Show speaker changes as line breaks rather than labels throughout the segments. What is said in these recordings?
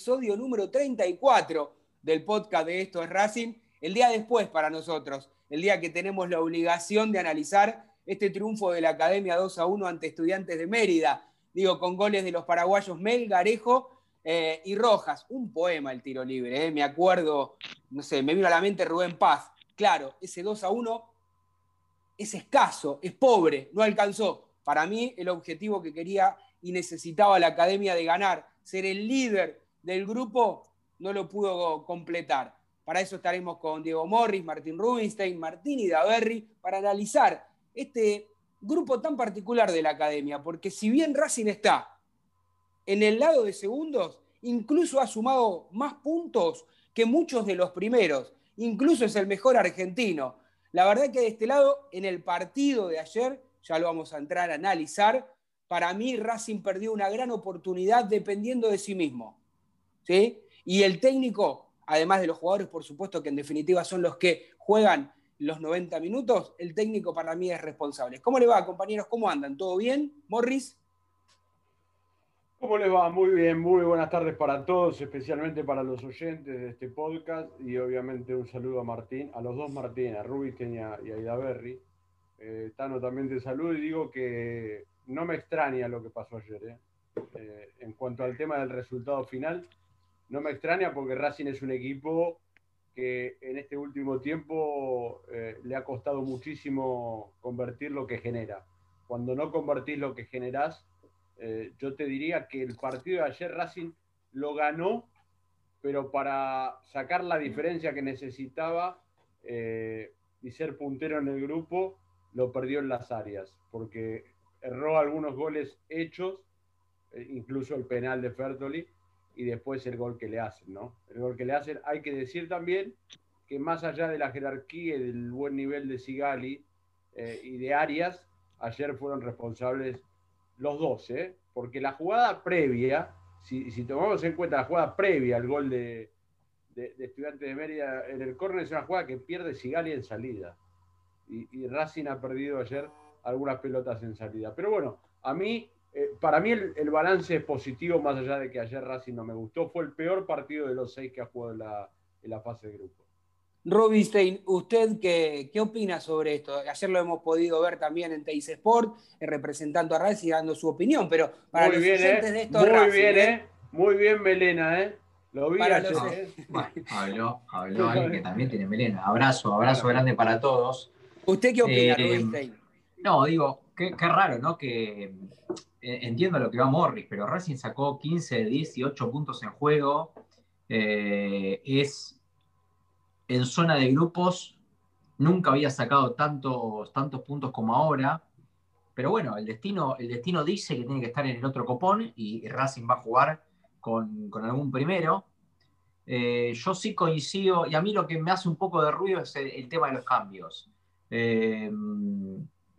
Episodio número 34 del podcast de Esto es Racing. El día después para nosotros, el día que tenemos la obligación de analizar este triunfo de la Academia 2 a 1 ante Estudiantes de Mérida. Digo, con goles de los paraguayos Mel, Garejo eh, y Rojas. Un poema el tiro libre, eh. me acuerdo, no sé, me vino a la mente Rubén Paz. Claro, ese 2 a 1 es escaso, es pobre, no alcanzó. Para mí, el objetivo que quería y necesitaba la Academia de ganar, ser el líder del grupo no lo pudo completar. Para eso estaremos con Diego Morris, Martín Rubinstein, Martín y Daverri para analizar este grupo tan particular de la academia, porque si bien Racing está en el lado de segundos, incluso ha sumado más puntos que muchos de los primeros, incluso es el mejor argentino. La verdad que de este lado, en el partido de ayer, ya lo vamos a entrar a analizar, para mí Racing perdió una gran oportunidad dependiendo de sí mismo. Y el técnico, además de los jugadores, por supuesto, que en definitiva son los que juegan los 90 minutos, el técnico para mí es responsable. ¿Cómo le va, compañeros? ¿Cómo andan? ¿Todo bien? Morris.
¿Cómo les va? Muy bien, muy buenas tardes para todos, especialmente para los oyentes de este podcast y obviamente un saludo a Martín, a los dos Martín, a Rubinstein y a, Aida Berry. Eh, Tano también te saludo y digo que no me extraña lo que pasó ayer. ¿eh? Eh, en cuanto al tema del resultado final, no me extraña porque Racing es un equipo que en este último tiempo eh, le ha costado muchísimo convertir lo que genera. Cuando no convertís lo que generás, eh, yo te diría que el partido de ayer Racing lo ganó, pero para sacar la diferencia que necesitaba eh, y ser puntero en el grupo, lo perdió en las áreas, porque erró algunos goles hechos, incluso el penal de Fertoli, y después el gol que le hacen, ¿no? El gol que le hacen, hay que decir también que más allá de la jerarquía y del buen nivel de Sigali eh, y de Arias, ayer fueron responsables los dos, ¿eh? Porque la jugada previa, si, tomamos en cuenta la jugada previa al gol de, Estudiantes de Mérida en el córner, es una jugada que pierde Sigali en salida. Y, y Racing ha perdido ayer algunas pelotas en salida. Pero bueno, a mí eh, para mí el, balance es positivo, más allá de que ayer Racing no me gustó. Fue el peor partido de los seis que ha jugado en la, en la fase de grupo.
Rubinstein, ¿usted qué, qué, opina sobre esto? Ayer lo hemos podido ver también en Teis Sport, eh, representando a Racing y dando su opinión, pero para
muy
los
bien,
oyentes
de esto Muy bien, ¿eh? Muy bien, Melena, ¿eh? Lo vi ayer,
¿eh? Bueno, habló, habló alguien que también tiene melena. Abrazo, abrazo grande para todos.
¿Usted qué opina, eh,
No, digo, qué, qué, raro, ¿no? Que eh, entiendo lo que va Morris, pero Racing sacó 15 18 puntos en juego. Eh, es en zona de grupos, nunca había sacado tantos, tantos puntos como ahora. Pero bueno, el destino, el destino dice que tiene que estar en el otro copón y Racing va a jugar con, algún primero. Eh, yo sí coincido, y a mí lo que me hace un poco de ruido es el, tema de los cambios. Eh,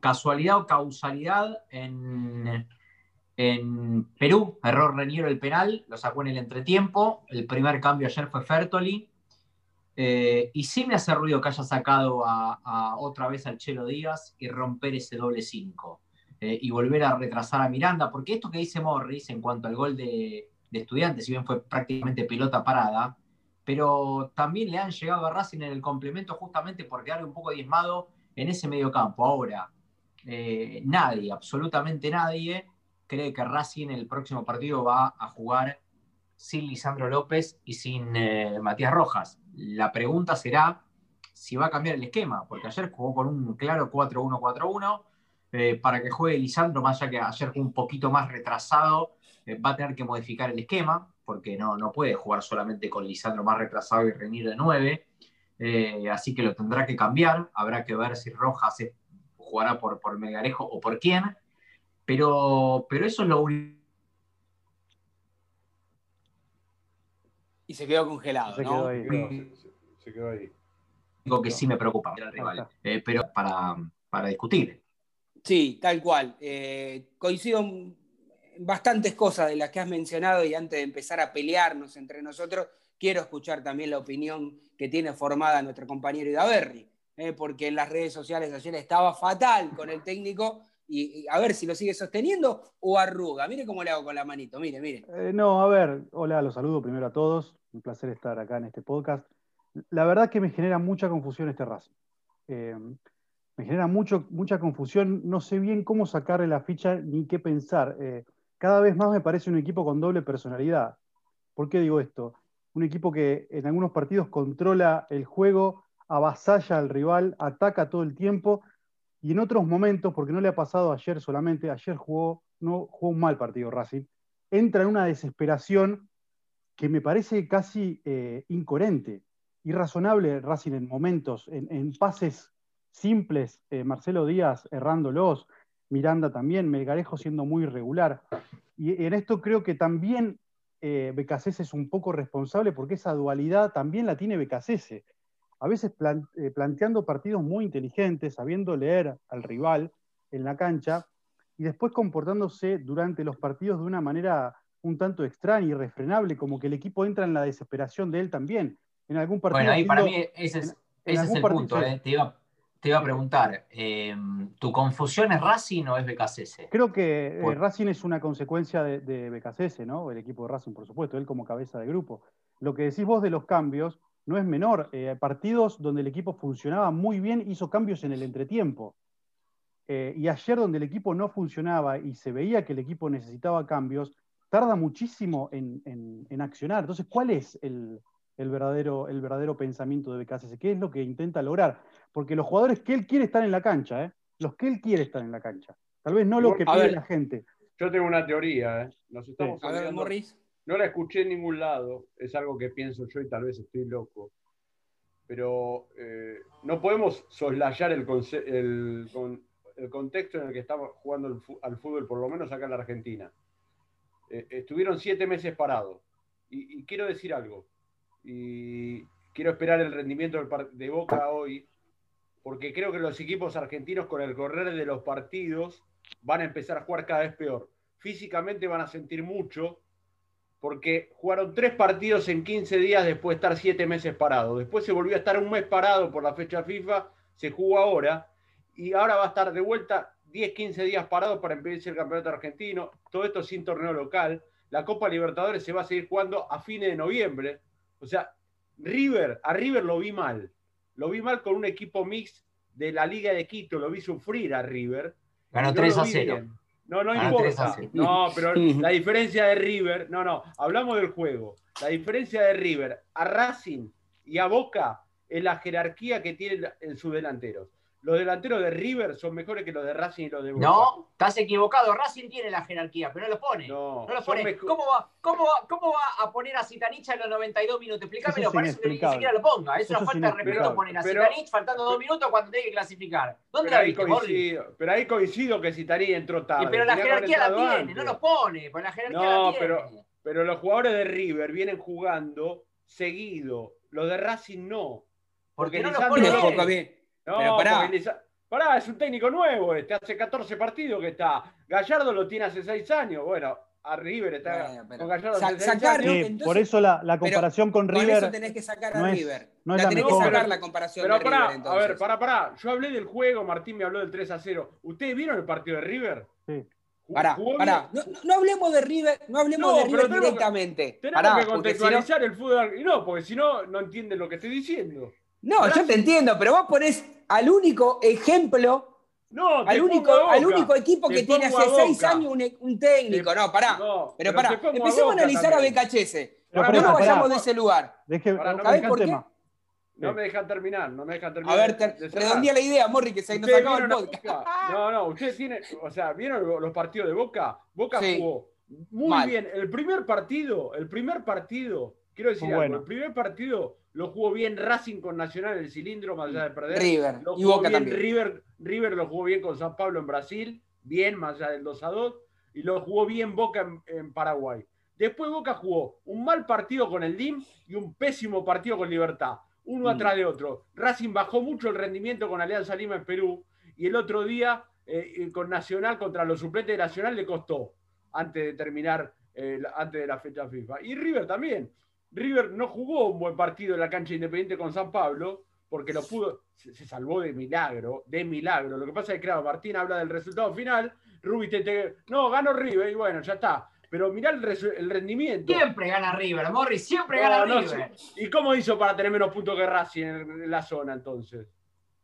casualidad o causalidad en, en Perú, error Reniero el penal, lo sacó en el entretiempo. El primer cambio ayer fue Fertoli. Eh, y sí me hace ruido que haya sacado a, otra vez al Chelo Díaz y romper ese doble 5 y volver a retrasar a Miranda, porque esto que dice Morris en cuanto al gol de, de estudiantes, si bien fue prácticamente pelota parada, pero también le han llegado a Racing en el complemento justamente por quedar un poco diezmado en ese medio campo. Ahora, eh, nadie, absolutamente nadie, cree que Racing en el próximo partido va a jugar sin Lisandro López y sin eh, Matías Rojas. La pregunta será si va a cambiar el esquema, porque ayer jugó con un claro 4-1-4-1, eh, para que juegue Lisandro, más allá que ayer un poquito más retrasado eh, va a tener que modificar el esquema, porque no, no puede jugar solamente con Lisandro más retrasado y Renir de 9. Eh, así que lo tendrá que cambiar. Habrá que ver si Rojas jugará por, por Megarejo o por quién. Pero, pero eso es lo único.
Y se quedó congelado.
Se, quedó, ahí, se, quedó ahí.
Digo que sí me preocupa, eh, pero para, para discutir.
Sí, tal cual. coincido bastantes cosas de las que has mencionado y antes de empezar a pelearnos entre nosotros, quiero escuchar también la opinión que tiene formada nuestro compañero Idaverri, ¿eh? porque en las redes sociales ayer estaba fatal con el técnico y, a ver si lo sigue sosteniendo o arruga. Mire cómo le hago con la manito, mire, mire.
Eh, no, a ver, hola, los saludo primero a todos, un placer estar acá en este podcast. La verdad que me genera mucha confusión este Racing. Eh, me genera mucho, mucha confusión, no sé bien cómo sacarle la ficha ni qué pensar cada vez más me parece un equipo con doble personalidad. ¿Por qué digo esto? Un equipo que en algunos partidos controla el juego, avasalla al rival, ataca todo el tiempo, y en otros momentos, porque no le ha pasado ayer solamente, ayer jugó, no, jugó un mal partido Racing, entra en una desesperación que me parece casi eh, incoherente, irrazonable Racing en momentos, en, pases simples, eh, Marcelo Díaz errándolos, Miranda también, Melgarejo siendo muy irregular. Y en esto creo que también eh, es un poco responsable porque esa dualidad también la tiene Becasese. A veces eh, planteando partidos muy inteligentes, sabiendo leer al rival en la cancha y después comportándose durante los partidos de una manera un tanto extraña y irrefrenable, como que el equipo entra en la desesperación de él también. En algún partido.
Bueno, ahí para mí ese es, el punto. Eh, te iba a preguntar, eh, ¿tu confusión es Racing o es BKCS?
Creo que eh, Racing es una consecuencia de, de ¿no? El equipo de Racing, por supuesto, él como cabeza de grupo. Lo que decís vos de los cambios no es menor. Eh, partidos donde el equipo funcionaba muy bien hizo cambios en el entretiempo. y ayer donde el equipo no funcionaba y se veía que el equipo necesitaba cambios, tarda muchísimo en accionar. Entonces, ¿cuál es el, el verdadero, el verdadero pensamiento de BKC, qué es lo que intenta lograr. Porque los jugadores que él quiere estar en la cancha, ¿eh? los que él quiere estar en la cancha. Tal vez no lo que pide la gente.
Yo tengo una teoría, ¿eh? Nos estamos No la escuché en ningún lado, es algo que pienso yo y tal vez estoy loco. Pero eh, no podemos soslayar el, el, el, contexto en el que estamos jugando al fútbol, por lo menos acá en la Argentina. Eh, estuvieron siete meses parados. y, quiero decir algo y quiero esperar el rendimiento de Boca hoy, porque creo que los equipos argentinos con el correr de los partidos van a empezar a jugar cada vez peor. Físicamente van a sentir mucho, porque jugaron tres partidos en 15 días después de estar siete meses parados. Después se volvió a estar un mes parado por la fecha FIFA, se jugó ahora, y ahora va a estar de vuelta 10, 15 días parados para impedirse el campeonato argentino, todo esto sin torneo local. La Copa Libertadores se va a seguir jugando a fines de noviembre. O sea, River, a River lo vi mal. Lo vi mal con un equipo mix de la Liga de Quito, lo vi sufrir a River.
Ganó
No
3
lo
a
vi
0.
bien. No, no
Ganó 3 a
importa.
0.
No, pero la diferencia de River, no, no, hablamos del juego. La diferencia de River a Racing y a Boca es la jerarquía que tienen en sus delanteros. Los delanteros de River son mejores que los de Racing y los de Boca.
No, estás equivocado. Racing tiene la jerarquía, pero no lo pone.
No,
No lo
son
pone. ¿Cómo va, cómo, va, ¿Cómo va a poner a Zitanich en los 92 minutos? Explícamelo,
Eso es
parece que ni siquiera lo ponga. Es
Eso
una
es
falta de respeto
inexplicable.
poner a
Pero-
Zitanich faltando dos minutos cuando tiene que clasificar. ¿Dónde
Pero
la viste,
coincido, pero ahí coincido que Citarí entró tarde.
Y pero la
que haber
jerarquía la tiene, no
antes.
lo pone, pues la jerarquía
No,
la tiene.
pero- Pero los jugadores de River vienen jugando seguido. Los de Racing no.
Porque
porque
no lo
Lisandro
pone
Pero bien.
No,
Pero pará.
pará, es un técnico nuevo este, hace 14 partidos que está. Gallardo lo tiene hace 6 años. Bueno, a River está
Bueno, pero
con Gallardo
sa-
hace 6
sacar-
años.
Sí,
entonces-
por eso la, comparación con
Con eso
River.
tenés que sacar
no
a
es-
River.
no es
la
la
tenés
mejor.
que sacar
Pero-
la comparación
Pero
de
pará,
River,
a ver, pará, pará. Yo hablé del juego, Martín me habló del 3 a 0. ¿Ustedes vieron el partido de River?
Sí.
Pará, pará. No, no- no hablemos de River, no hablemos
No,
de River
tenemos que-
directamente.
Tenemos
Pará,
que
si no-
contextualizar el fútbol. Y no, porque si no, no entienden lo que estoy diciendo.
No, yo te entiendo, pero vos ponés al único ejemplo,
No, te
al único, al único equipo
Te
que tiene hace seis años un, un técnico.
Te-
No, pará.
No,
pero
te
pará,
a
empecemos a analizar a
también.
Pero
no nos vayamos de ese lugar.
Deje,
Pará, no
¿Sabés por qué?
tema.
No me dejan terminar, no me dejan terminar.
A ver, redondea la idea, Morri, que se nos
¿Ustedes
acaba el podcast.
No, no, ustedes tienen, o sea, ¿vieron los partidos de Boca? Boca
Sí.
jugó muy
Mal.
bien. El primer partido, el primer partido, quiero decir
Muy
algo,
bueno.
el primer partido lo jugó bien Racing con Nacional en el cilindro, más allá de perder.
River
Lo
y
jugó
Boca
bien
también.
River, River lo jugó bien con San Pablo en Brasil, bien, más allá del 2 a 2, y lo jugó bien Boca en, en Paraguay. Después Boca jugó un mal partido con el DIM y un pésimo partido con Libertad, uno
Mm.
atrás de otro. Racing bajó mucho el rendimiento con Alianza Lima en Perú y el otro día eh, eh, con Nacional contra los suplentes de Nacional le costó antes de terminar, eh, antes de la fecha FIFA. Y River también. River no jugó un buen partido en la cancha independiente con San Pablo porque lo pudo, se, se salvó de milagro, de milagro. Lo que pasa es que, claro, Martín habla del resultado final, Rubi te, te- no, ganó River y bueno, ya está. Pero mirá el, rendimiento.
Siempre gana River, Morri, siempre
No,
gana
no,
River.
¿Y cómo hizo para tener menos puntos que Racing en, en la zona entonces?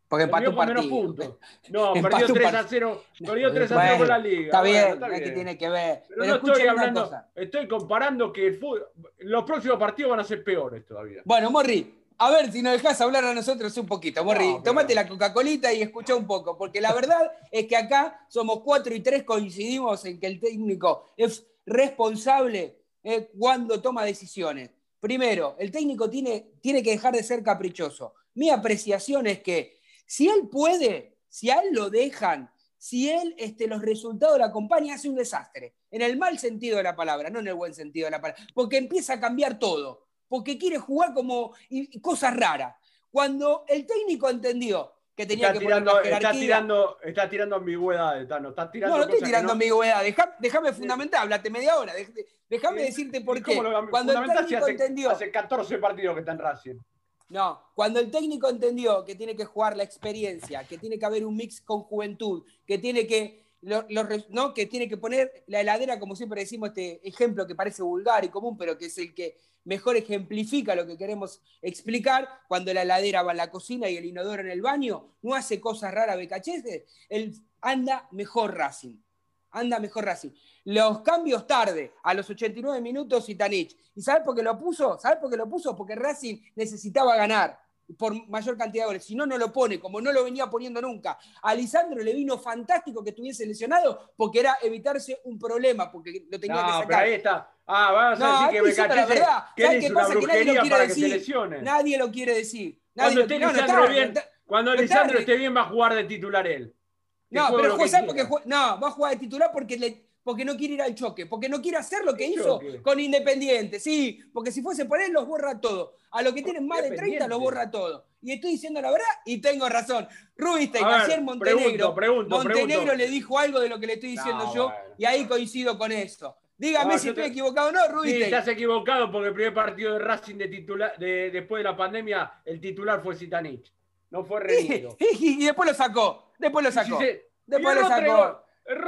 Porque empató un partido.
puntos. No, perdió
un
3 a
partido.
0, perdió 3 a 0
Bueno,
con la liga.
Está
Bueno,
bien,
está
no es que
bien.
tiene que ver.
Pero,
Pero,
no estoy
una
hablando,
cosa.
estoy comparando que el fútbol, los próximos partidos van a ser peores todavía.
Bueno, Morri, a ver si nos dejas hablar a nosotros un poquito. Morri,
No,
tomate la Coca-Colita y escucha un poco, porque la verdad es que acá somos cuatro y tres coincidimos en que el técnico es responsable eh, cuando toma decisiones. Primero, el técnico tiene, tiene que dejar de ser caprichoso. Mi apreciación es que si él puede, si a él lo dejan, si él este, los resultados lo acompañan, hace un desastre. En el mal sentido de la palabra, no en el buen sentido de la palabra. Porque empieza a cambiar todo. Porque quiere jugar como y- cosas raras. Cuando el técnico entendió que tenía
Está
que poner
tirando,
la
está,
jerarquía.
tirando, está tirando ambigüedades, Tano. Está tirando
no, no estoy tirando
no-
ambigüedad. Deja- Déjame fundamentar, hablate media hora. Déjame
¿Y-
decirte por qué. Cuando el técnico
hace,
entendió.
hace 14 partidos que está en Racing.
No, cuando el técnico entendió que tiene que jugar la experiencia, que tiene que haber un mix con juventud, que tiene que, lo- ¿no? que, tiene que poner la heladera, como siempre decimos, este ejemplo que parece vulgar y común, pero que es el que mejor ejemplifica lo que queremos explicar, cuando la heladera va en la cocina y el inodoro en el baño, no hace cosas raras Becachese, él anda mejor Racing. Anda mejor Racing. Los cambios tarde, a los 89 minutos, Itanich. ¿Y sabes por qué lo puso? ¿Sabes por qué lo puso? Porque Racing necesitaba ganar por mayor cantidad de goles. Si no, no lo pone, como no lo venía poniendo nunca. A Lisandro le vino fantástico que estuviese lesionado porque era evitarse un problema, porque lo tenía que sacar.
pero ahí está. Ah, vas a
No,
decir que
estoy diciendo la verdad. ¿Sabes qué pasa? Que nadie lo quiere decir. Nadie lo quiere decir. Nadie
Cuando
lo-
esté
no, no
Lisandro
está-
bien,
no está-
cuando Lisandro esté bien va a jugar de titular él.
No, pero juega,
que
¿sabes por qué
quiera.
juega? No, va a jugar de titular porque, le, porque no quiere ir al choque, porque no quiere hacer lo que
¿Qué
hizo
choque?
con Independiente. Sí, porque si fuese por él, los borra todo. A los que tienen más de 30,
Independiente.
los borra todo. Y estoy diciendo la verdad y tengo razón. Rubinstein,
ver,
ayer Montenegro,
pregunto, pregunto,
Montenegro
pregunto.
le dijo algo de lo que le estoy diciendo
No,
yo y ahí coincido con eso. Dígame
No,
si estoy
te-
equivocado o no,
Sí,
Rubinstein.
estás equivocado porque el primer partido de Racing de titular, de, después de la pandemia, el titular fue Zitanich. No fue Renito.
y después lo sacó. Después lo sacó. Después
tres
sacó.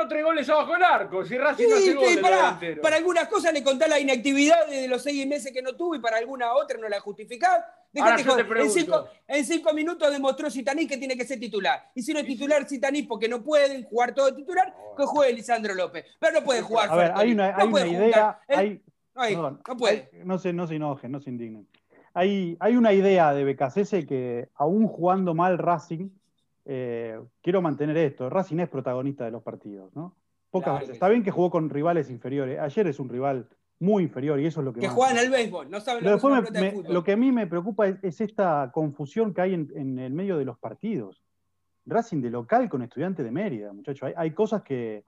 tres goles abajo del arco. Si Racing
Sí,
no hace goles, delantero.
para algunas cosas le contás la inactividad de los seis meses que no tuvo y para alguna otra no la justificás.
Ahora
Dejate
yo te
joder. en, cinco, en cinco minutos demostró Zitanís que tiene que ser titular. Y si no es titular Zitanís porque no pueden jugar todo titular, que juegue Lisandro López. Pero no puede jugar.
A ver, hay una,
No
hay una idea, hay,
no, hay-
perdón,
no puede.
hay- no se, no se enojen, no se indignen. Hay, hay una idea de Becasese que, aún jugando mal Racing, eh, quiero mantener esto. Racing es protagonista de los partidos, ¿no? Pocas
Claro
veces. Está
sí.
bien que jugó con rivales inferiores. Ayer es un rival muy inferior y eso es lo que
Que
más-
juegan al béisbol, no saben lo que
me- lo que a mí me preocupa es, es esta confusión que hay en, en el medio de los partidos. Racing de local con estudiante de Mérida, muchachos. Hay, hay cosas que.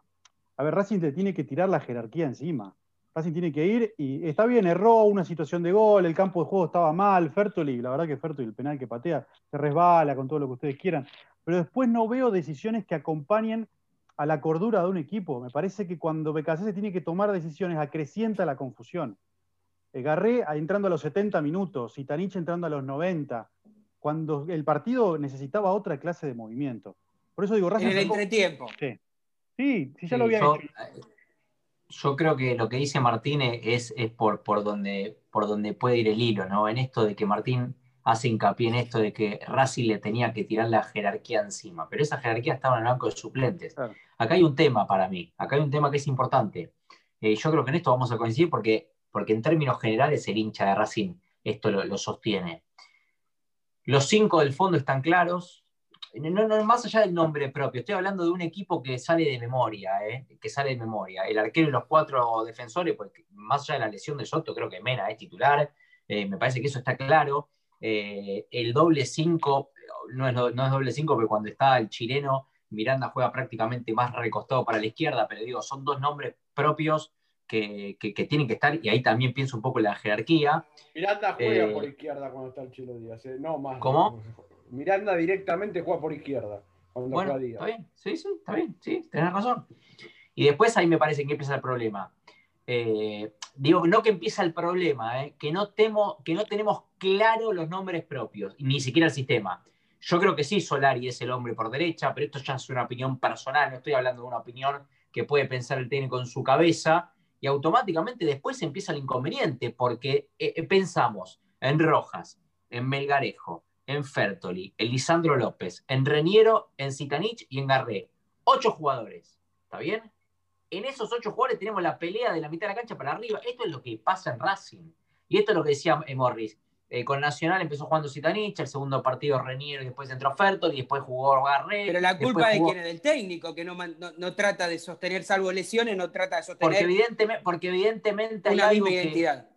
A ver, Racing te tiene que tirar la jerarquía encima. Racing tiene que ir y está bien, erró una situación de gol, el campo de juego estaba mal, Fertoli, la verdad que Fertoli, el penal que patea, se resbala con todo lo que ustedes quieran. Pero después no veo decisiones que acompañen a la cordura de un equipo. Me parece que cuando Becasese tiene que tomar decisiones, acrecienta la confusión. Eh, Garré a- entrando a los 70 minutos, Zitanich entrando a los 90, cuando el partido necesitaba otra clase de movimiento. Por eso digo, Racing
En el
sacó-
entretiempo.
Sí, sí, sí, ya
Sí,
lo había
yo,
hecho.
eh, yo creo que lo que dice Martín es, es por, por, donde, por donde puede ir el hilo, ¿no? En esto de que Martín hace hincapié en esto de que Racing le tenía que tirar la jerarquía encima, pero esa jerarquía estaba en el banco de suplentes.
Claro.
Acá hay un tema para mí, acá hay un tema que es importante. Eh, yo creo que en esto vamos a coincidir porque, porque en términos generales el hincha de Racing esto lo, lo sostiene. Los cinco del fondo están claros, no, no, más allá del nombre propio, estoy hablando de un equipo que sale de memoria, ¿eh? que sale de memoria. El arquero y los cuatro defensores, pues más allá de la lesión de Soto, creo que Mena es titular, eh, me parece que eso está claro. Eh, el doble 5, no es, no es doble 5, porque cuando está el chileno, Miranda juega prácticamente más recostado para la izquierda, pero digo, son dos nombres propios que, que, que tienen que estar, y ahí también pienso un poco en la jerarquía.
Miranda juega
Eh,
por izquierda cuando está el Chilo Díaz. eh, No más.
¿Cómo?
Miranda directamente juega por izquierda cuando
Bueno,
juega Díaz.
está bien, sí, sí, está bien, sí, tenés razón. Y después ahí me parece que empieza el problema. Eh, digo, no que empieza el problema, que, no temo, que no tenemos claro los nombres propios, ni siquiera el sistema. Yo creo que sí, Solari es el hombre por derecha, pero esto ya es una opinión personal, no estoy hablando de una opinión que puede pensar el técnico en su cabeza, y automáticamente después empieza el inconveniente, porque eh, eh, pensamos en Rojas, en Melgarejo, en Fertoli, en Lisandro López, en Reniero, en Zitanich y en Garré. Ocho jugadores, ¿está bien? En esos ocho jugadores tenemos la pelea de la mitad de la cancha para arriba. Esto es lo que pasa en Racing. Y esto es lo que decía eh, Morris. Eh, con Nacional empezó jugando Zitanich, el segundo partido Reniero y después entró Fertoli, y después jugó Garré.
Pero la culpa de quién es del técnico, que no, no, no trata de sostener, salvo lesiones, no trata de
Porque,
sostener
evidentemente, porque evidentemente hay
una
algo
misma
que-
identidad.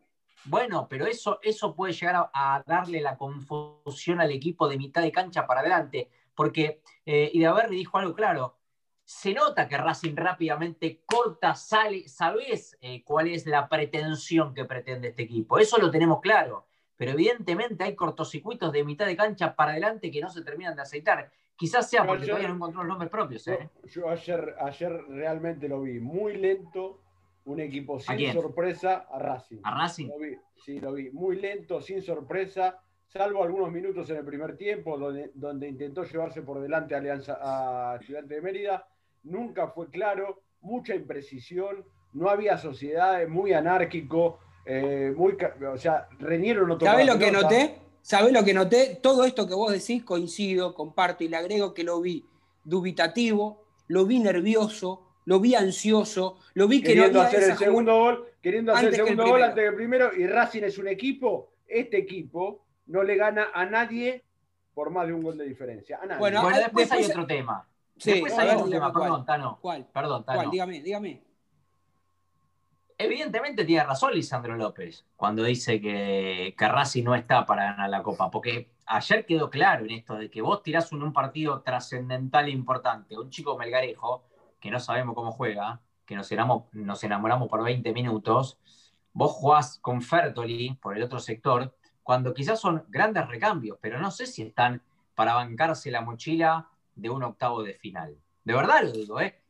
Bueno, pero eso, eso puede llegar a, a darle la confusión al equipo de mitad de cancha para adelante, porque eh, Idaverri dijo algo claro. Se nota que Racing rápidamente corta, sale, sabes eh, cuál es la pretensión que pretende este equipo. Eso lo tenemos claro. Pero evidentemente hay cortocircuitos de mitad de cancha para adelante que no se terminan de aceitar. Quizás sea
Yo
porque
ayer-
todavía no encontró los nombres propios. ¿eh?
Yo, yo ayer, ayer realmente lo vi muy lento, un equipo sin sorpresa a Racing.
A Racing.
Lo vi, sí, lo vi. Muy lento, sin sorpresa, salvo algunos minutos en el primer tiempo, donde, donde intentó llevarse por delante a, Alianza, a Estudiante de Mérida. Nunca fue claro, mucha imprecisión, no había sociedades, muy anárquico, eh, muy, o sea, Reñero no tocaba
¿Sabés lo que noté? ¿Sabés lo que noté? Todo esto que vos decís coincido, comparto y le agrego que lo vi dubitativo, lo vi nervioso, lo vi ansioso, lo vi que no
queriendo
había
hacer el segundo gol, queriendo hacer el segundo gol antes que el primero, y Racing es un equipo, este equipo no le gana a nadie por más de un gol de diferencia. A nadie.
Bueno,
Bueno,
ah,
después, hay otro tema.
Sí,
después hay otro tema,
cuál.
perdón, Tano.
¿Cuál?
Perdón, Tano.
¿Cuál? Dígame, dígame.
Evidentemente tiene razón Lisandro López cuando dice que, que Racing no está para ganar la Copa, porque ayer quedó claro en esto de que vos tirás un, partido trascendental e importante, un chico Melgarejo, que no sabemos cómo juega, que nos enamoramos, por 20 minutos, vos jugás con Fertoli por el otro sector, cuando quizás son grandes recambios, pero no sé si están para bancarse la mochila de un octavo de final. De verdad lo digo, ¿eh?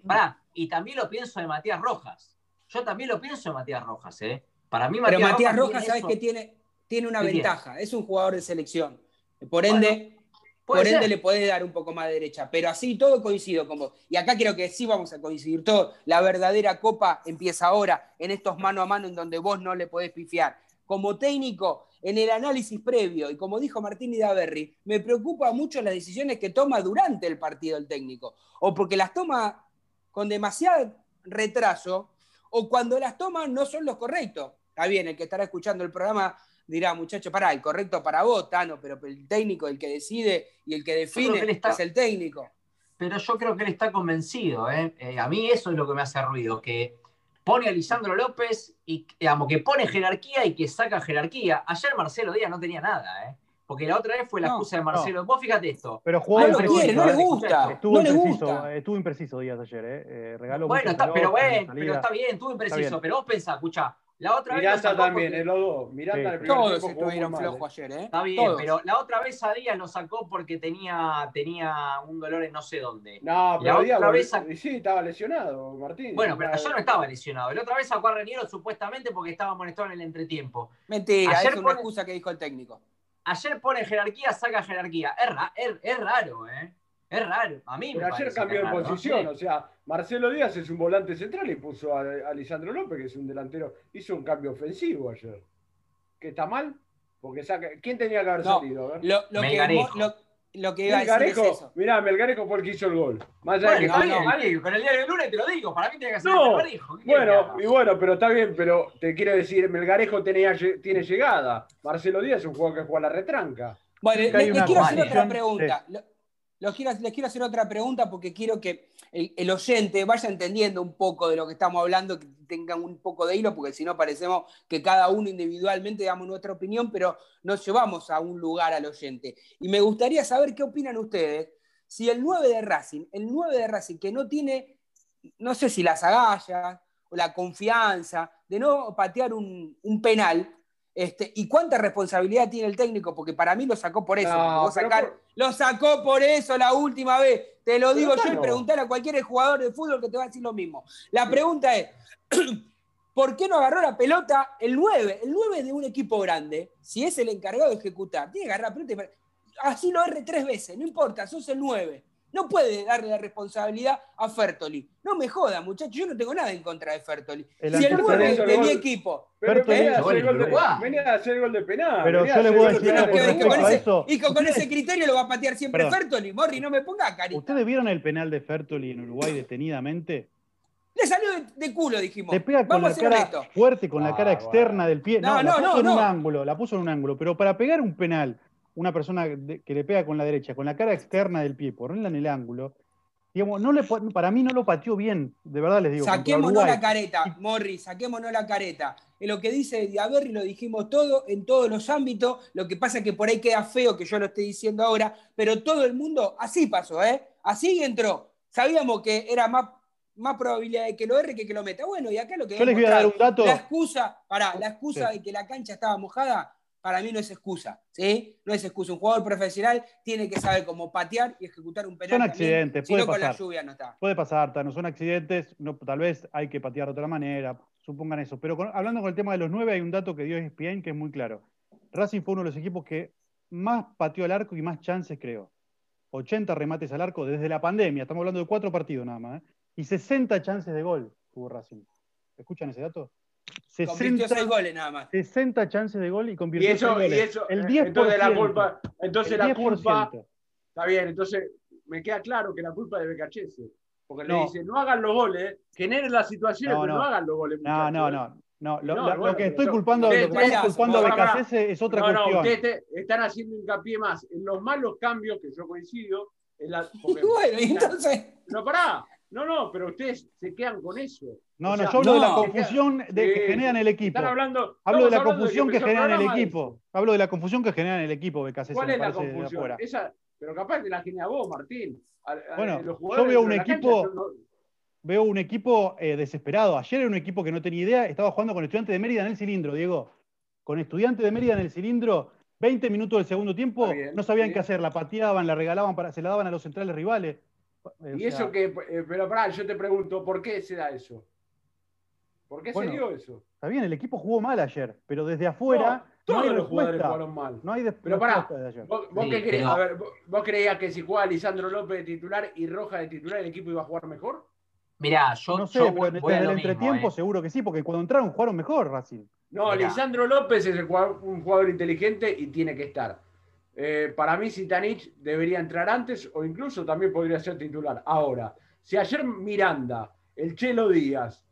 Y también lo pienso de Matías Rojas. Yo también lo pienso de Matías Rojas, ¿eh? Para mí
Pero Matías Rojas, ¿sabes que tiene? Tiene una ventaja, es un jugador de selección. Por ende, por ende le podés dar un poco más de derecha. Pero así todo coincido con vos. Y acá creo que sí vamos a coincidir todos. La verdadera copa empieza ahora, en estos mano a mano en donde vos no le podés pifiar. Como técnico, en el análisis previo, y como dijo Martín Idaverri, me preocupa mucho las decisiones que toma durante el partido el técnico. O porque las toma con demasiado retraso, o cuando las toma no son los correctos. Está bien, el que estará escuchando el programa dirá, muchacho, pará, el correcto para vos, Tano, pero el técnico, el que decide y el que define es el técnico.
Pero yo creo que él está convencido, ¿eh? ¿eh? A mí eso es lo que me hace ruido, que pone a Lisandro López y digamos, que pone jerarquía y que saca jerarquía. Ayer Marcelo Díaz no tenía nada, ¿eh? Porque la otra vez fue la excusa de Marcelo. Vos fíjate esto.
Pero jugó no
quiere, no le gusta.
Estuvo,
no
impreciso,
gusta.
estuvo impreciso Díaz ayer, ¿eh? eh regaló
bueno, está, pero bueno, pero está bien, estuvo impreciso. Pero vos pensás, escuchá, la otra
Miranda vez también, eh, los dos. Miranda
sí. Todos estuvieron flojos ayer, ¿eh?
Está bien, pero la otra vez a Díaz lo sacó porque tenía, tenía un dolor en no sé dónde.
No, pero Díaz vez sí, estaba lesionado, Martín.
Bueno, pero ayer no estaba lesionado. La otra vez sacó a Reniero supuestamente porque estaba amonestado en el entretiempo.
Mentira, ayer es una excusa que dijo el técnico.
Ayer pone jerarquía, saca jerarquía. Es, es raro, ¿eh? Es raro. A mí
Pero ayer cambió de posición, o sea, Marcelo Díaz es un volante central y puso a, Lisandro López, que es un delantero. Hizo un cambio ofensivo ayer. ¿Qué está mal? Porque saca... ¿Quién tenía que haber salido?
Lo, lo, que, lo, lo, que iba a decir es eso.
Mirá, Melgarejo fue el que hizo el gol.
Más allá de que no, con el día del lunes te lo digo, para mí tiene que ser no, Melgarejo.
Bueno, y bueno, pero está bien, pero te quiero decir, Melgarejo tenía, tiene llegada. Marcelo Díaz es un jugador que juega a la retranca.
Bueno, les, quiero hacer otra pregunta les quiero hacer otra pregunta porque quiero que el, oyente vaya entendiendo un poco de lo que estamos hablando, que tengan un poco de hilo, porque si no parecemos que cada uno individualmente damos nuestra opinión, pero nos llevamos a un lugar al oyente. Y me gustaría saber qué opinan ustedes si el 9 de Racing, el 9 de Racing que no tiene, no sé si las agallas o la confianza de no patear un, un penal, este, ¿Y cuánta responsabilidad tiene el técnico? Porque para mí lo sacó por eso. Lo sacó por eso la última vez. Te lo digo yo y preguntar a cualquier jugador de fútbol que te va a decir lo mismo. La pregunta es, ¿por qué no agarró la pelota el 9? El 9 de un equipo grande, si es el encargado de ejecutar, tiene que agarrar la pelota Así lo erre tres veces, no importa, sos el 9. No puede darle la responsabilidad a Fertoli. No me joda, muchachos, yo no tengo nada en contra de Fertoli. si el 9 de mi equipo.
Pero venía, a hacer gol de penal.
Pero yo le voy a decir
Y con ese criterio lo va a patear siempre Fertoli. Morri, no me ponga carita.
¿Ustedes vieron el penal de Fertoli en Uruguay detenidamente?
Le salió de, culo, dijimos.
Le pega con la cara fuerte, con la cara ah, externa del pie. No, no, no. La puso en un ángulo, la puso en un ángulo. Pero para pegar un penal una persona que le pega con la derecha, con la cara externa del pie, ponerla en el ángulo, digamos, no le, para mí no lo pateó bien, de verdad les digo.
Saquémonos la careta, Morri, saquémonos la careta. En lo que dice Diaberri lo dijimos todo, en todos los ámbitos, lo que pasa es que por ahí queda feo que yo lo esté diciendo ahora, pero todo el mundo, así pasó, ¿eh? Así entró. Sabíamos que era más, más probabilidad de que lo erre que que lo meta. Bueno, y acá lo que...
Yo les voy a dar un dato.
La excusa, pará, la excusa de que la cancha estaba mojada para mí no es excusa, ¿sí? No es excusa. Un jugador profesional tiene que saber cómo patear y ejecutar un penal.
Son accidentes, puede pasar.
con la lluvia no está.
Puede pasar, Tano, son accidentes, no, tal vez hay que patear de otra manera, supongan eso. Pero hablando con el tema de los nueve, hay un dato que dio ESPN que es muy claro. Racing fue uno de los equipos que más pateó al arco y más chances creó. 80 remates al arco desde la pandemia, estamos hablando de cuatro partidos nada más, ¿eh? y 60 chances de gol tuvo Racing. ¿Escuchan ese dato?
60, goles nada más.
60 chances de gol y convirtió
y eso, Y eso, el 10%. Entonces la culpa, entonces la culpa está bien, entonces me queda claro que la culpa es de Becachese. Porque le dice, no hagan los goles, generen las situaciones, pero no hagan los goles.
No, no, no. No, lo, que estoy culpando, lo que culpando a Becachese es otra cuestión. No,
ustedes están haciendo hincapié más en los malos cambios, que yo coincido. En la,
bueno, entonces.
No, pará. No, no, pero ustedes se quedan con eso.
No, no, yo hablo de la confusión de que generan el equipo.
Están hablando,
hablo de la confusión que, generan el equipo. Hablo de la confusión que generan el equipo, Becasese.
¿Cuál es la confusión? Esa, pero capaz que la genera vos, Martín.
bueno, yo veo un equipo. Veo un equipo eh, desesperado. Ayer era un equipo que no tenía idea, estaba jugando con estudiantes de Mérida en el cilindro, Diego. Con estudiantes de Mérida en el cilindro, 20 minutos del segundo tiempo, no sabían qué hacer, la pateaban, la regalaban, para, se la daban a los centrales rivales.
Y eso que, eh, pero pará, yo te pregunto, ¿por qué se da eso? ¿Por qué se dio eso?
Está bien, el equipo jugó mal ayer, pero desde afuera
Todos
hay
los jugadores jugaron mal.
No hay
Pero pará,
de ayer.
¿Vos, vos
Sí,
qué crees?
pero-
A ver, ¿vos, vos creías que si jugaba Lisandro López de titular y Roja de titular, el equipo iba a jugar mejor?
Mirá, yo,
No sé,
yo
pero
voy, voy a
desde
lo
el
mismo,
entretiempo
eh.
seguro que sí, porque cuando entraron jugaron mejor Racing.
No,
Mirá.
Lisandro López es el jugador- un jugador inteligente y tiene que estar. Eh, para mí, Sitanich debería entrar antes o incluso también podría ser titular. Ahora, si ayer Miranda, el Chelo Díaz,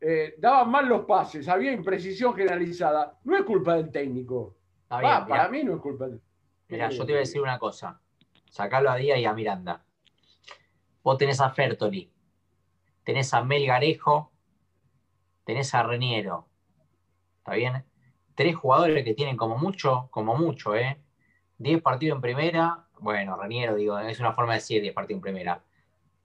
eh, daban mal los pases, había imprecisión generalizada, no es culpa del técnico.
Está bien,
Va, para mí no es culpa del
Mirá, yo te voy a decir una cosa. Sacalo a Díaz y a Miranda. Vos tenés a Fertoli, tenés a Melgarejo, tenés a Reniero. ¿Está bien? Tres jugadores que tienen como mucho, como mucho, ¿eh? Diez partidos en primera. Bueno, Reniero, digo, es una forma de decir diez partidos en primera.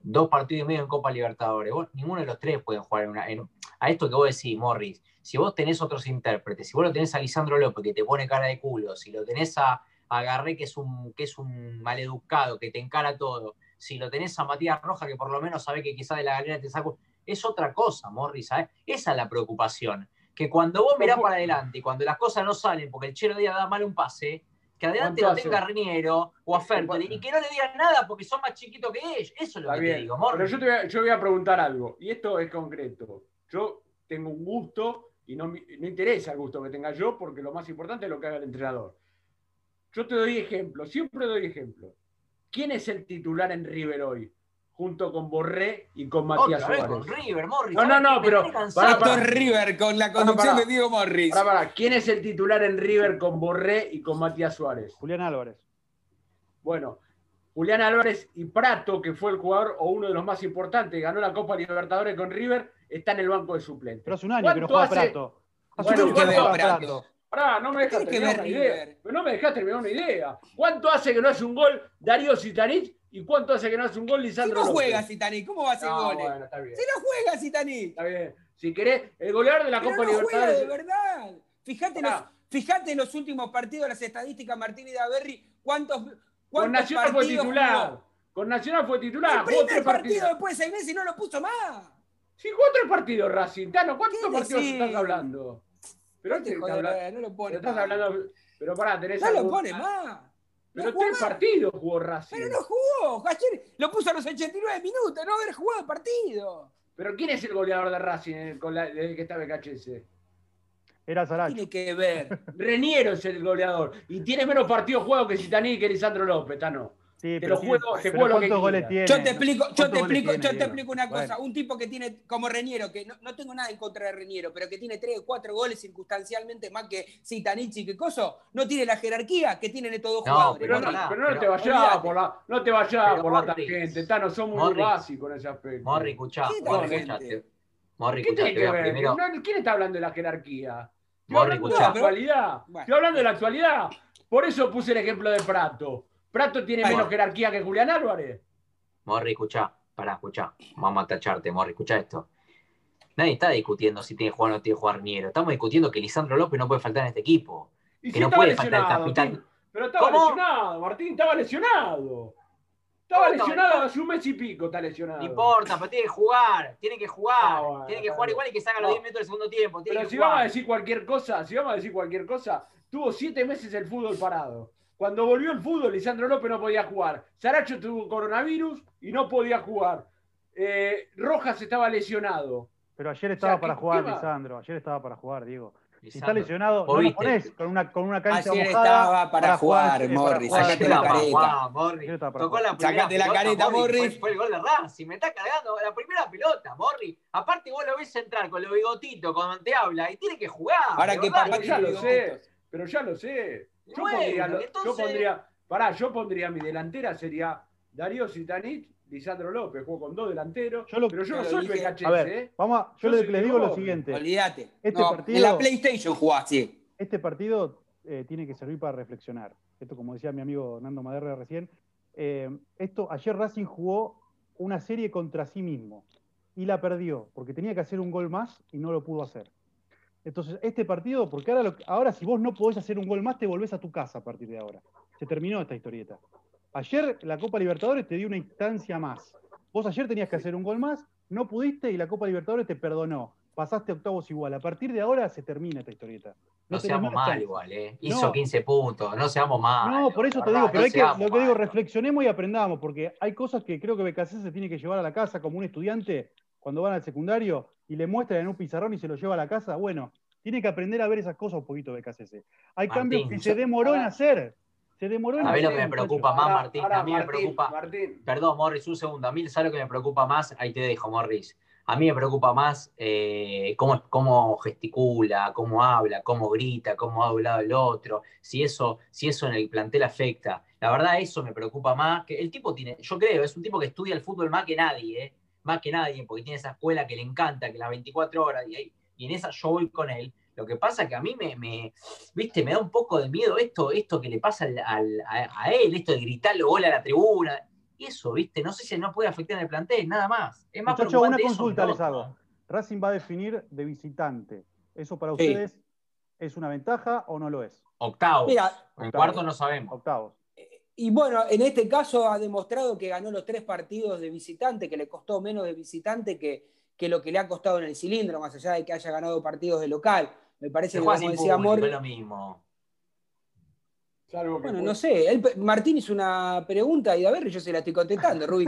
Dos partidos y medio en Copa Libertadores. Vos, ninguno de los tres pueden jugar en una. en- a esto que vos decís, Morris. Si vos tenés otros intérpretes, si vos lo tenés a Lisandro López que te pone cara de culo, si lo tenés a, agarré que es un que es un maleducado, que te encara todo. Si lo tenés a Matías Roja, que por lo menos sabe que quizás de la galera te saco, es otra cosa, Morris, ¿sabes? Esa es la preocupación. Que cuando vos mirás para adelante y cuando las cosas no salen, porque el Chelo Díaz da mal un pase, que adelante
¿Cuánto
lo tenga
hace?
Reniero o a Fertoli y que no le digan nada porque son más chiquitos que ellos. Eso es lo
Está
que
bien,
te digo,
pero
Morris.
yo te, voy a, yo voy a preguntar algo, y esto es concreto. Yo tengo un gusto y no, me- no interesa el gusto que tenga yo, porque lo más importante es lo que haga el entrenador. Yo te doy ejemplo, siempre doy ejemplo. ¿Quién es el titular en River hoy? Junto con Borré y con Matías
Otra vez
Suárez.
con River, Morris.
No, no,
¿sabes
no, pero-.
Doctor River con la conducción de Diego Morris.
¿Quién es el titular en River con Borré y con Matías Suárez?
Julián Álvarez.
Bueno, Julián Álvarez y Prato, que fue el jugador o uno de los más importantes, ganó la Copa Libertadores con River, está en el banco de suplentes.
Pero hace un año que no
¿Cuánto
juega
hace?
Prato. Hace
Bueno,
un año que no
¿cuánto-
juega
Prato?
Prato.
Pará, no me dejas terminar una idea. Pero no me dejas terminar una idea. ¿Cuánto hace que no hace un gol Darío Sitanich y cuánto hace que no hace un gol
Si
Lisandro
no
López?
juega Zidane, ¿cómo va a hacer
No,
goles?
bueno, está bien.
Si no juega Zidane.
Está bien. Si querés, el goleador de la
Pero
Copa
no juega
Libertadores.
de verdad. Fíjate, los, fíjate en los últimos partidos de las estadísticas Martín y Daverri, cuántos,
Con
cuántos
Nacional fue titular.
jugó.
Con Nacional fue titular.
El primer
tres
partido
partidos.
después de seis meses y no lo puso más.
Sí, jugó tres partidos Racing. Tano, ¿cuántos
¿Qué
partidos
decís?
estás hablando? Pero,
No te no lo pone
pero estás
más.
hablando. Pero pará, tenés
No lo
algún-
pone más.
Pero
No
tres
más.
partidos jugó Racing.
Pero no jugó. Ayer lo puso a los 89 minutos, no haber jugado el partido.
Pero ¿quién es el goleador de Racing eh, con la- desde que está BKHS?
Era Saracho.
Tiene que ver.
Reniero es el goleador. Y tiene menos partidos jugados que Zidane y que Lisandro López, Tano.
Sí,
Te
pero
lo
tiene-
juego- te
pero
juego lo que
¿cuántos goles tiene?
Yo te explico, yo
¿Cuántos
te explico,
tiene,
yo te explico una cosa.
Bueno.
Un tipo que tiene como Reniero, que no, no tengo nada en contra de Reniero, pero que tiene tres o cuatro goles circunstancialmente más que Zitanichi y que Coso, no tiene la jerarquía que tienen estos dos
No,
jugadores.
Pero, no, pero no
pero
te vayas por la, no te vayas
Pero
por la tangente, Tano, son muy básicos en ese aspecto.
Morri, escuchá,
¿Qué
Morri,
tal,
escuchá,
gente?
te- Morri,
¿Qué
escuchá,
tiene
te
que
voy a
ver?
primero.
No, ¿Quién está hablando de la jerarquía? Estoy
Morri,
hablando de
escuchá.
la actualidad.
Bueno.
Estoy hablando de la actualidad. Por eso puse el ejemplo de Prato. Prato tiene menos jerarquía que Julián Álvarez.
Morri, escuchá, pará, escuchá. Vamos a tacharte, Morri, escuchá esto. Nadie está discutiendo si tiene que jugar o no tiene que jugar Niero. Estamos discutiendo que Lisandro López no puede faltar en este equipo.
Y
Que
si
no puede faltar el capitán.
Pero estaba
¿Cómo?
lesionado, Martín, estaba lesionado. Estaba
¿Cómo estaba
lesionado hace un mes y pico, está lesionado.
No importa, pero tiene que jugar, tiene que jugar,
Ah, bueno,
tiene que jugar igual y que salga los 10 minutos del segundo tiempo. Tiene
Pero
que
si
jugar.
vamos a decir cualquier cosa, si vamos a decir cualquier cosa, tuvo siete meses el fútbol parado. Cuando volvió el fútbol, Lisandro López no podía jugar. Saracho tuvo coronavirus y no podía jugar. Eh, Rojas estaba lesionado.
Pero ayer estaba
O sea,
para
¿qué-
jugar? Lisandro. Ayer estaba para jugar, Diego. Si está lesionado, no lo
viste.
pones con una, con una cancha
Ayer
mojada
estaba para jugar,
eh, para
Morris,
jugar.
sacate
Ayer
la
estaba para
careta.
jugar, Morris. Tocó la
Sacate la
pelota,
careta, Morris.
Fue, fue el gol de Racing. Me está cargando la primera pelota, Morris. Aparte, vos lo ves entrar con los bigotitos cuando te habla y tiene que jugar.
Ahora que papá
ya lo sé, pero ya lo sé. Yo
Bueno,
pondría,
entonces-
yo pondría, pará, yo pondría mi delantera, sería Darío Zitanich, Lisandro López, juego con dos delanteros,
Yo lo-
pero yo no soy
dije.
A ver,
¿eh?
vamos a- yo
Yo
les digo lo siguiente.
Olvídate.
Este
No,
partido-
En la PlayStation jugó así.
Este partido eh, tiene que servir para reflexionar. Esto, como decía mi amigo Nando Madera recién, eh, esto, ayer Racing jugó una serie contra sí mismo y la perdió porque tenía que hacer un gol más y no lo pudo hacer. Entonces, este partido, porque ahora, lo- ahora si vos no podés hacer un gol más, te volvés a tu casa a partir de ahora. Se terminó esta historieta. Ayer la Copa Libertadores te dio una instancia más. Vos ayer tenías que hacer un gol más, no pudiste y la Copa Libertadores te perdonó. pasaste octavos igual. A partir de ahora se termina esta historieta.
No, seamos mal igual, ¿eh? Hizo 15 puntos, no seamos mal.
No, por eso te digo, pero hay que, lo que digo, reflexionemos y aprendamos, porque hay cosas que creo que BKC se tiene que llevar a la casa como un estudiante cuando van al secundario y le muestran en un pizarrón y se lo lleva a la casa. Bueno, tiene que aprender a ver esas cosas un poquito BKC. Hay cambios que se demoró en hacer. Se demoró en
a
mí
lo que me preocupa más, Martín, a mí me preocupa. Perdón, Morris, un segundo. A mí, ¿sabes lo que me preocupa más? Ahí te dejo, Morris a mí me preocupa más eh, cómo, cómo, gesticula, cómo habla, cómo grita, cómo ha hablado el otro, si eso, si eso en el plantel afecta. La verdad, eso me preocupa más. Que el tipo tiene, yo creo, es un tipo que estudia el fútbol más que nadie, ¿eh? Más que nadie, porque tiene esa escuela que le encanta, que las 24 horas, y, y en esa yo voy con él. Lo que pasa es que a mí me, me, viste, me da un poco de miedo esto, esto que le pasa a, a, él, esto de gritarle gol a la tribuna eso, ¿viste? No sé si no puede afectar en el plantel, nada más. Es más
Muchacho, una consulta les hago. Racing va a definir de visitante. ¿Eso para ustedes es una ventaja o no lo es?
Octavo. Mira, en cuarto no sabemos.
Octavos.
Y bueno, en este caso ha demostrado que ganó los tres partidos de visitante, que le costó menos de visitante que, que lo que le ha costado en el cilindro, más allá de que haya ganado partidos de local. Me parece que, como decía Amor,
es lo mismo
bueno, no sé. Martín hizo una pregunta y a ver, yo se la estoy contestando. Rubí,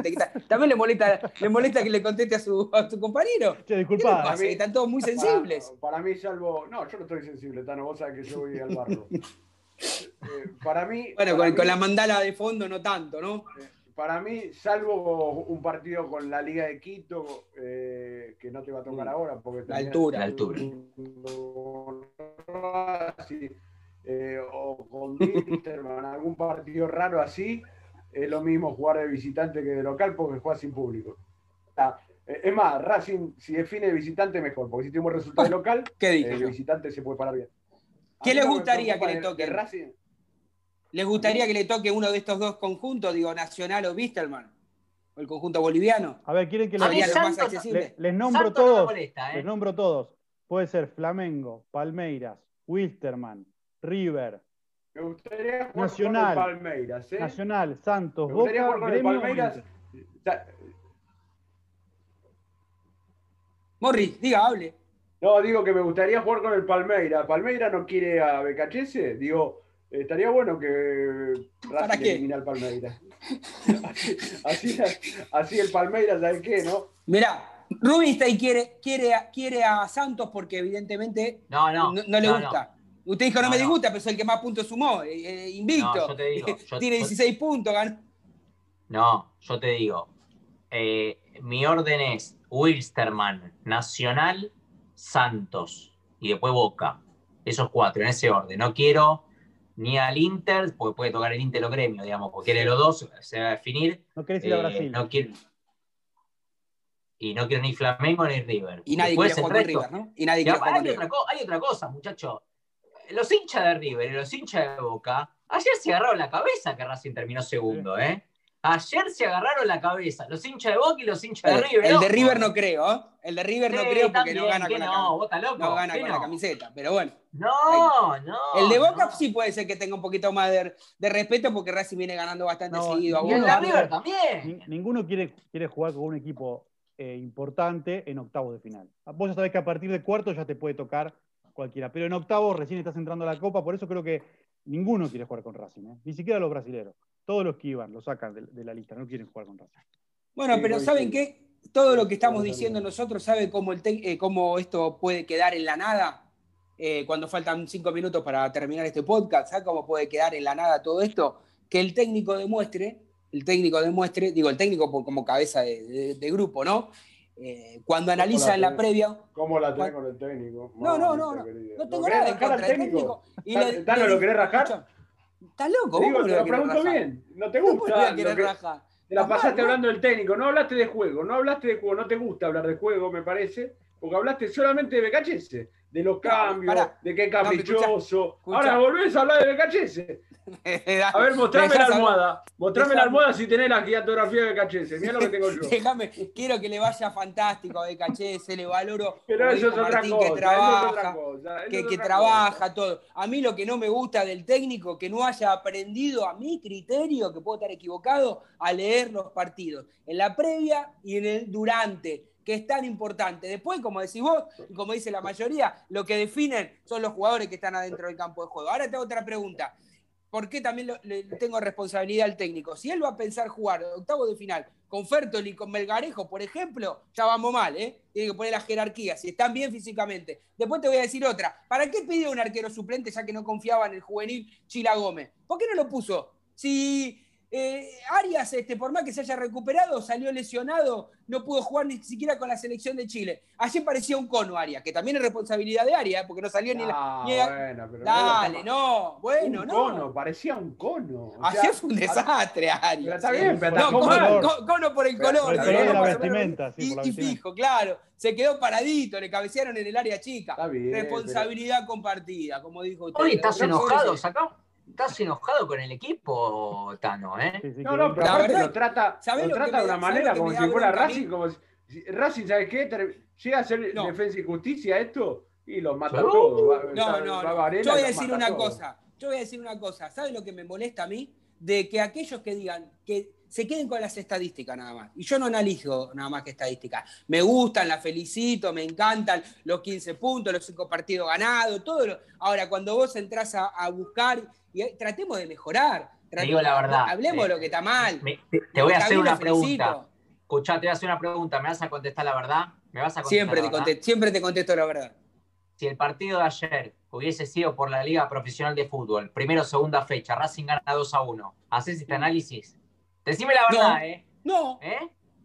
también le molesta, le molesta que le conteste a su, a su compañero.
Che, disculpa.
Están todos muy sensibles.
Para, mí, salvo. No, yo no estoy sensible, Tano. Vos sabés que yo voy al barro. Eh, para mí.
Bueno, con, la mandala de fondo no tanto, ¿no?
Eh, para mí, salvo un partido con la Liga de Quito, eh, que no te va a tocar ahora. porque
La altura.
La altura.
O con Winterman, algún partido raro así, es lo mismo jugar de visitante que de local porque juega sin público. Ah, es más, Racing, si define de visitante, mejor, porque si tenemos resultado de local,
¿Qué
eh, de visitante se puede parar bien.
¿Qué les gustaría que le toque? Racing, ¿Les gustaría que le toque uno de estos dos conjuntos, digo, Nacional o Vistelman? ¿O el conjunto boliviano?
A ver, ¿quieren que les, les nombro todos? Les nombro todos. Puede ser Flamengo, Palmeiras, Wilsterman, River.
Me gustaría jugar Nacional, con Palmeiras, ¿eh?
Nacional, Santos, Me gustaría Boca, jugar con Palmeiras.
Morris, diga, hable.
No, digo que me gustaría jugar con el Palmeiras. ¿Palmeiras no quiere a BKHS? Digo, estaría bueno que
Racing
elimine al Palmeiras. así, así, el Palmeiras, ¿sabes qué, no?
Mirá, Rubinstein quiere, quiere, quiere a Santos porque evidentemente
no, no,
no, le gusta. Usted dijo no, me disgusta, pero es el que más puntos sumó, eh, eh, invicto. yo te digo, Tiene 16 puntos, ganó.
No, yo te digo. Eh, mi orden es Wilsterman, Nacional, Santos y después Boca. Esos cuatro, en ese orden. No quiero ni al Inter, porque puede tocar el Inter o Gremio, digamos, porque quiere los dos, se va a definir.
No querés ir a Brasil.
No quiero, y no quiero ni Flamengo ni River.
Y nadie quiere jugar con River, ¿no? Y nadie quiere jugar
hay, otra, hay otra cosa, muchachos los hinchas de River y los hinchas de Boca, ayer se agarraron la cabeza que Racing terminó segundo, ¿eh? Ayer se agarraron la cabeza, los hinchas de Boca y los hinchas de River.
El de River no creo, ¿eh? El de River no creo porque no gana con, la, no, no gana con la camiseta, pero bueno.
No, no.
El de Boca sí puede ser que tenga un poquito más de, respeto porque Racing viene ganando bastante seguido.
Y el de River también.
Ninguno quiere, quiere jugar con un equipo eh, importante en octavos de final. Vos ya sabés que a partir de cuarto ya te puede tocar cualquiera. Pero en octavo recién estás entrando a la Copa, por eso creo que ninguno quiere jugar con Racing, ¿eh? ni siquiera los brasileños. Todos los que iban lo sacan de, la lista, no quieren jugar con Racing.
Bueno, pero ¿saben qué? Todo lo que estamos diciendo nosotros, ¿sabe cómo, el eh, cómo esto puede quedar en la nada? Eh, cuando faltan cinco minutos para terminar este podcast, ¿sabe cómo puede quedar en la nada todo esto? Que el técnico demuestre, el técnico demuestre, digo, el técnico como cabeza de grupo, ¿no? Eh, cuando analiza en la previa.
¿Cómo la tenés con el técnico?
No, no, no, no. No tengo nada en contra del técnico.
Y le, lo querés rajar?
¿Estás loco?
Te, digo, te lo pregunto bien. No te gusta. Te la pasaste hablando del técnico, no hablaste de juego, no hablaste de juego, no te gusta hablar de juego, me parece, porque hablaste solamente de BKHS, de los cambios, de qué caprichoso. Ahora volvés a hablar de BKHS. A ver, mostrame la almohada. Mostrame la almohada si tenés la fotografía de BKHS. Mira lo que tengo yo.
Déjame, quiero que le vaya fantástico a BKHS, le valoro.
Pero eso es otra cosa.
Que trabaja, que, trabaja todo. A mí lo que no me gusta del técnico, que no haya aprendido a mi criterio, que puedo estar equivocado, a leer los partidos. En la previa y en el durante que es tan importante. Después, como decís vos, y como dice la mayoría, lo que definen son los jugadores que están adentro del campo de juego. Ahora tengo otra pregunta. ¿Por qué también le tengo responsabilidad al técnico? Si él va a pensar jugar octavo de final con Fertoli con Melgarejo, por ejemplo, ya vamos mal, ¿eh? Tiene que poner la jerarquía, si están bien físicamente. Después te voy a decir otra. ¿Para qué pidió un arquero suplente ya que no confiaba en el juvenil Chila Gómez? ¿Por qué no lo puso? Si eh, Arias, este, por más que se haya recuperado, salió lesionado, no pudo jugar ni siquiera con la selección de Chile. Ayer parecía un cono Arias, que también es responsabilidad de Arias, porque no salió ni la.
bueno,
pero Dale, no, bueno,
un
no.
cono, parecía un cono.
Ayer fue un desastre, Arias.
está bien, pero
no, cono, por el color.
la vestimenta,
sí, y, y fijo, claro. Se quedó paradito, le cabecearon en el área chica. Responsabilidad compartida, como dijo usted.
Hoy estás enojado, sacó estás enojado con el equipo, Tano, ¿eh?
no, no, pero aparte lo trata, lo trata de una manera como si fuera Racing, como si, Racing, ¿sabes qué? Llega a ser defensa y justicia esto y los mata todos.
No, no, no. Yo voy a decir una cosa, yo voy a decir una cosa. ¿Sabes lo que me molesta a mí? De que aquellos que digan que se queden con las estadísticas nada más. Y yo no analizo nada más que estadísticas. Me gustan, las felicito, me encantan los 15 puntos, los 5 partidos ganados, todo. Lo... Ahora, cuando vos entras a, a buscar y tratemos de mejorar.
te digo la verdad.
Hablemos de lo que está mal.
te, voy a hacer una pregunta. Escuchá, te voy a hacer una pregunta. ¿Me vas a contestar la verdad? ¿Me vas a
siempre, te contesto, siempre te contesto la verdad.
Si el partido de ayer hubiese sido por la Liga Profesional de Fútbol, primero o segunda fecha, Racing gana 2 a 1, ¿haces este análisis? Decime la verdad, ¿eh?
No.
¿Eh?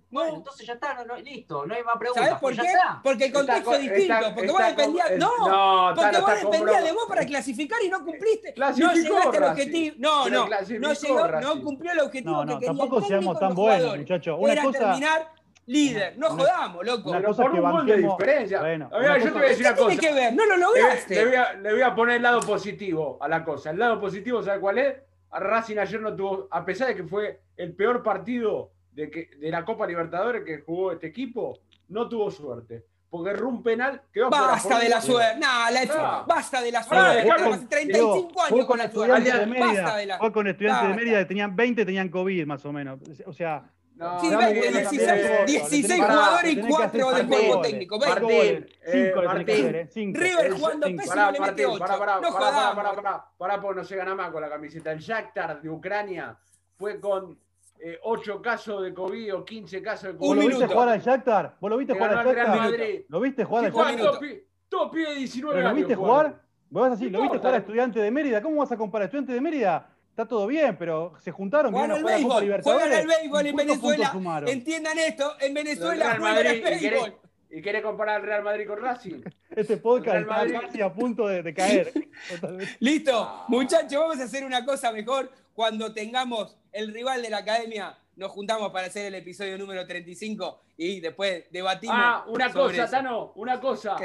Bueno, entonces ya está, no, listo, no hay más preguntas.
¿Sabes por pues qué? Porque el contexto es distinto, porque vos dependías, no, porque vos dependías de vos para clasificar y no cumpliste. no llegaste al objetivo. No, no, no, llegó, no cumplió el objetivo que quería
tampoco seamos tan buenos, muchachos.
Una Era cosa... terminar líder, no jodamos, loco.
Una cosa por un gol de diferencia. Bueno, yo te voy a decir una cosa.
tiene que ver? No lo lograste.
Le, voy a, le voy a poner el lado positivo a la cosa. El lado positivo, ¿sabe cuál es? Racing ayer no tuvo, a pesar de que fue el peor partido de, que, de la Copa Libertadores que jugó este equipo, no tuvo suerte. Porque un penal que va
Basta de la suerte. No, la basta de la suerte. Hace 35 años con la suerte.
De Mérida, Fue con estudiantes de Mérida que tenían 20, tenían COVID más o menos. O sea.
No, sí, 16, 16 jugadores y 4 de juego técnico.
Martín, eh,
Martín, River jugando pésimo le mete 8.
Para, para, no para, para, para, para, porque no se gana más con la camiseta. El Shakhtar de Ucrania fue con eh, 8 casos de COVID o 15 casos de COVID.
¿Vos lo viste jugar al Shakhtar? ¿Vos lo viste jugar al Shakhtar? ¿Lo viste jugar al Shakhtar?
Todo pide 19 años.
¿Lo viste jugar? Vos vas a decir, ¿lo viste jugar a Estudiante de Mérida? ¿Cómo vas a comparar Estudiante de Mérida? Está todo bien, pero se juntaron,
juegan
al béisbol,
juegan al béisbol en Venezuela. Entiendan esto, en Venezuela juegan al béisbol.
¿Y quiere comparar al Real Madrid con Racing?
Este podcast está casi a punto de, de caer.
Listo, muchachos, vamos a hacer una cosa mejor. Cuando tengamos el rival de la academia nos juntamos para hacer el episodio número 35 y después debatimos.
Ah, una cosa, Tano, una cosa.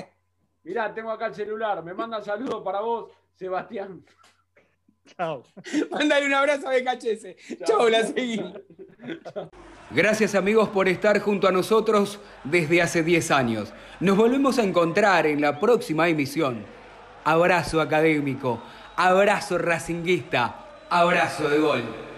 Mirá, tengo acá el celular. Me manda saludos para vos, Sebastián.
Chao. Mándale un abrazo a BKHS. Chao, la seguimos. Gracias amigos por estar junto a nosotros desde hace 10 años. Nos volvemos a encontrar en la próxima emisión. Abrazo académico, abrazo racinguista, abrazo de gol.